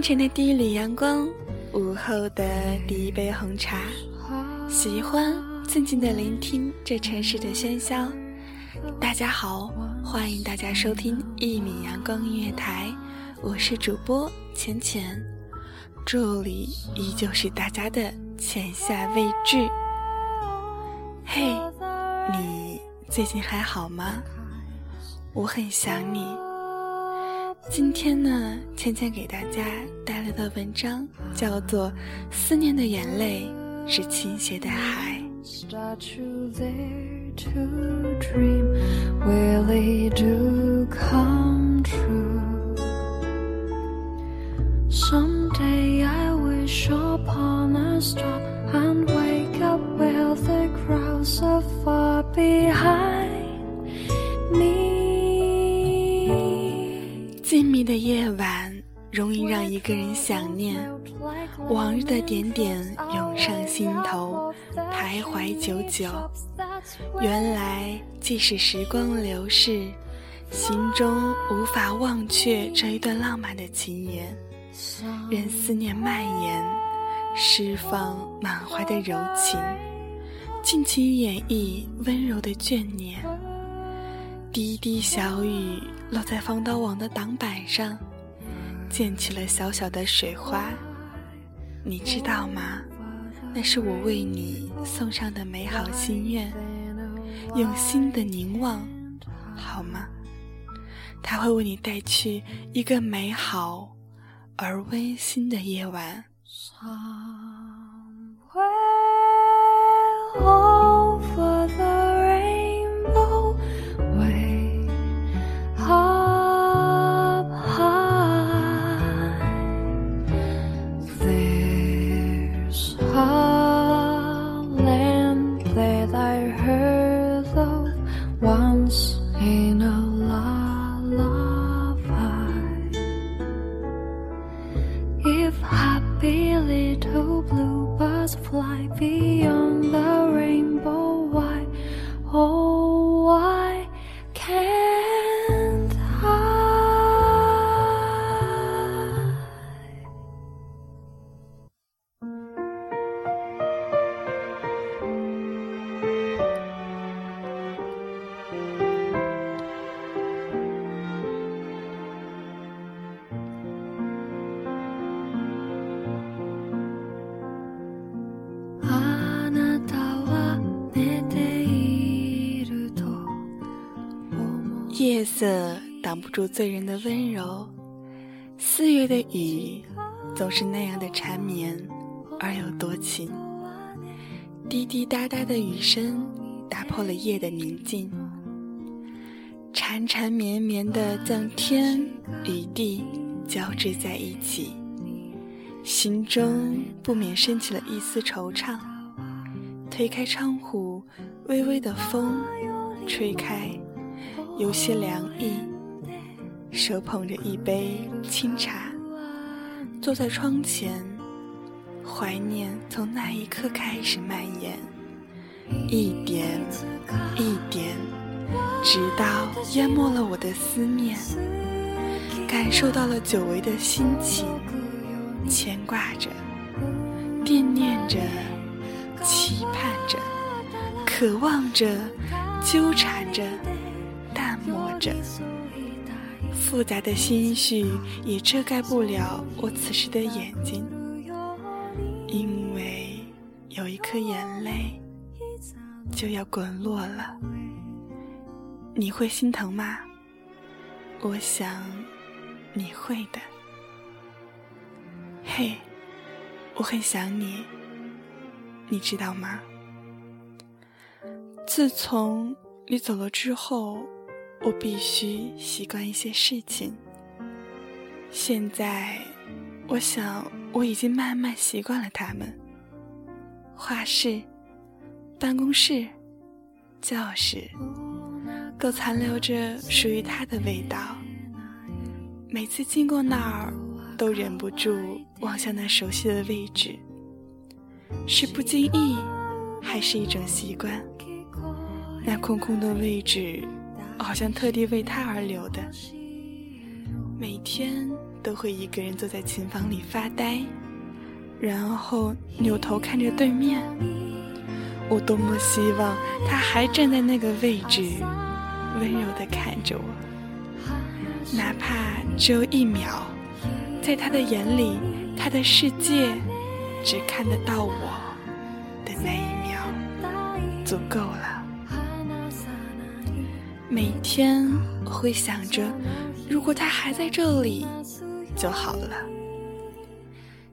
清晨的第一缕阳光，午后的第一杯红茶，喜欢静静的聆听这城市的喧嚣。大家好，欢迎大家收听一米阳光音乐台，我是主播浅浅，这里依旧是大家的浅夏未至。嘿，你最近还好吗？我很想你。今天呢，芊芊给大家带来的文章叫做《思念的眼泪是倾斜的海》。一个人想念，往日的点点涌上心头，徘徊久久。原来，即使时光流逝，心中无法忘却这一段浪漫的情缘，任思念蔓延，释放满怀的柔情，尽情演绎温柔的眷念。滴滴小雨落在防盗网的挡板上，溅起了小小的水花。你知道吗？那是我为你送上的美好心愿。用心的凝望，好吗？它会为你带去一个美好而温馨的夜晚。夜色挡不住醉人的温柔，四月的雨总是那样的缠绵而又多情。滴滴答答的雨声打破了夜的宁静，缠缠绵绵的将天与地交织在一起，心中不免升起了一丝惆怅。推开窗户，微微的风吹开。有些凉意，手捧着一杯清茶，坐在窗前，怀念从那一刻开始蔓延，一点一点，直到淹没了我的思念，感受到了久违的心情，牵挂着，惦念着，期盼着，渴望着，纠缠着。淡漠着，复杂的心绪也遮盖不了我此时的眼睛，因为有一颗眼泪就要滚落了。你会心疼吗？我想你会的。嘿，我很想你，你知道吗？自从你走了之后，我必须习惯一些事情。现在，我想我已经慢慢习惯了他们。画室、办公室、教室，都残留着属于他的味道。每次经过那儿，都忍不住望向那熟悉的位置。是不经意，还是一种习惯？那空空的位置，好像特地为他而留的。每天都会一个人坐在琴房里发呆，然后扭头看着对面。我多么希望他还站在那个位置，温柔地看着我，哪怕只有一秒。在他的眼里，他的世界。只看得到我的那一秒，足够了。每天会想着，如果他还在这里就好了。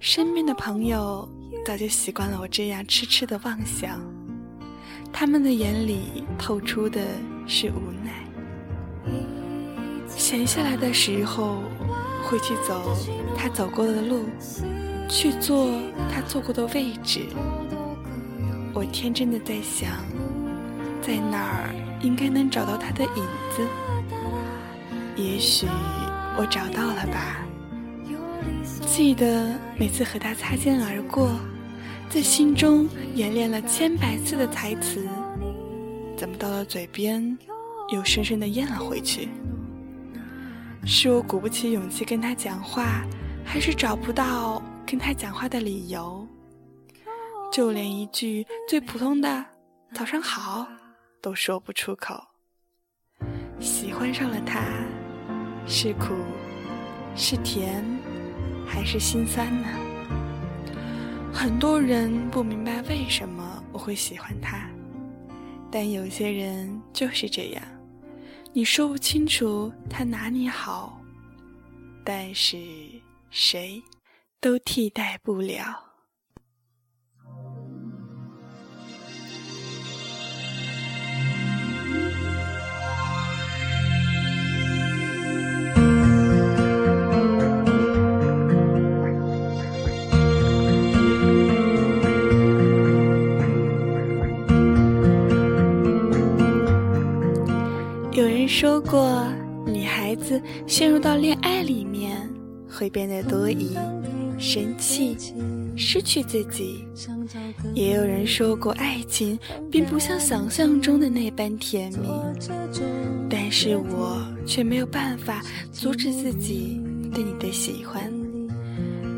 身边的朋友早就习惯了我这样痴痴的妄想，他们的眼里透出的是无奈。闲下来的时候，会去走他走过的路。去坐他坐过的位置，我天真的在想，在那儿应该能找到他的影子。也许我找到了吧。记得每次和他擦肩而过，在心中演练了千百次的台词，怎么到了嘴边，又深深的咽了回去？是我鼓不起勇气跟他讲话，还是找不到？跟他讲话的理由，就连一句最普通的“早上好”都说不出口。喜欢上了他，是苦，是甜，还是心酸呢？很多人不明白为什么我会喜欢他，但有些人就是这样，你说不清楚他哪里好，但是谁？都替代不了。说过，女孩子陷入到恋爱里面，会变得多疑。生气，失去自己。也有人说过，爱情并不像想象中的那般甜蜜，但是我却没有办法阻止自己对你的喜欢，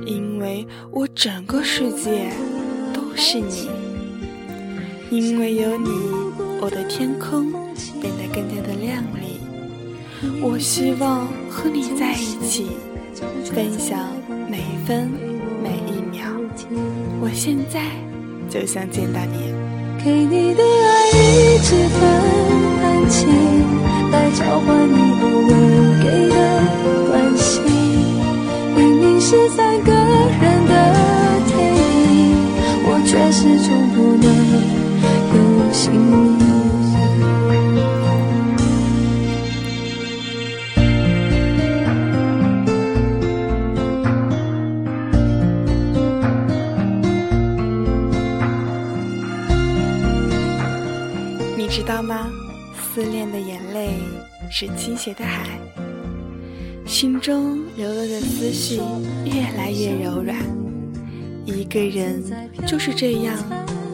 因为我整个世界都是你，因为有你，我的天空变得更加的靓丽。我希望和你在一起，分享。每一分每一秒，我现在就想见到你。给你的爱一直很知道吗思念的眼泪是倾斜的海，心中流落的思绪越来越柔软。一个人就是这样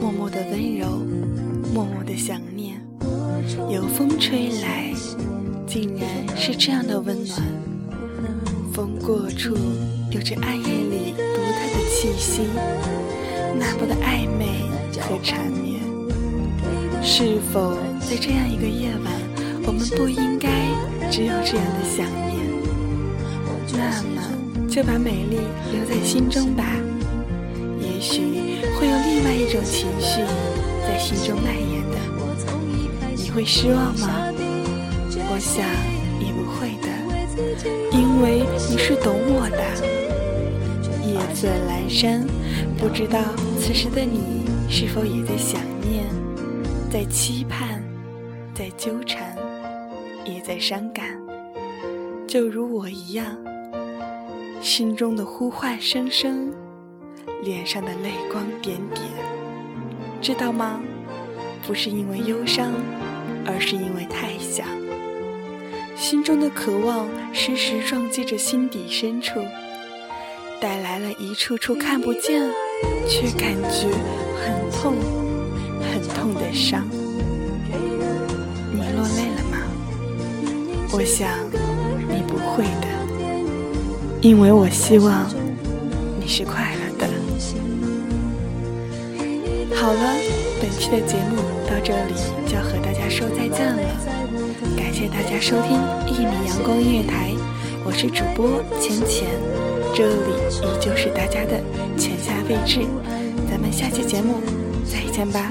默默的温柔，默默的想念。有风吹来，竟然是这样的温暖。风过处，有着暗夜里独特的气息，那么的暧昧和缠绵。是否？在这样一个夜晚，我们不应该只有这样的想念。那么，就把美丽留在心中吧。也许会有另外一种情绪在心中蔓延的。你会失望吗？我想你不会的，因为你是懂我的。夜色阑珊，不知道此时的你是否也在想念，在期盼，在纠缠，也在伤感？就如我一样，心中的呼唤声声，脸上的泪光点点，知道吗？不是因为忧伤，而是因为太想。心中的渴望时时撞击着心底深处，带来了一处处看不见，却感觉很痛、痛的伤。你落泪了吗？我想你不会的，因为我希望你是快乐的。好了，本期的节目到这里就要和大家说再见了。感谢大家收听一米阳光音乐台，我是主播浅浅，这里依旧是大家的浅夏未至，咱们下期节目再见吧。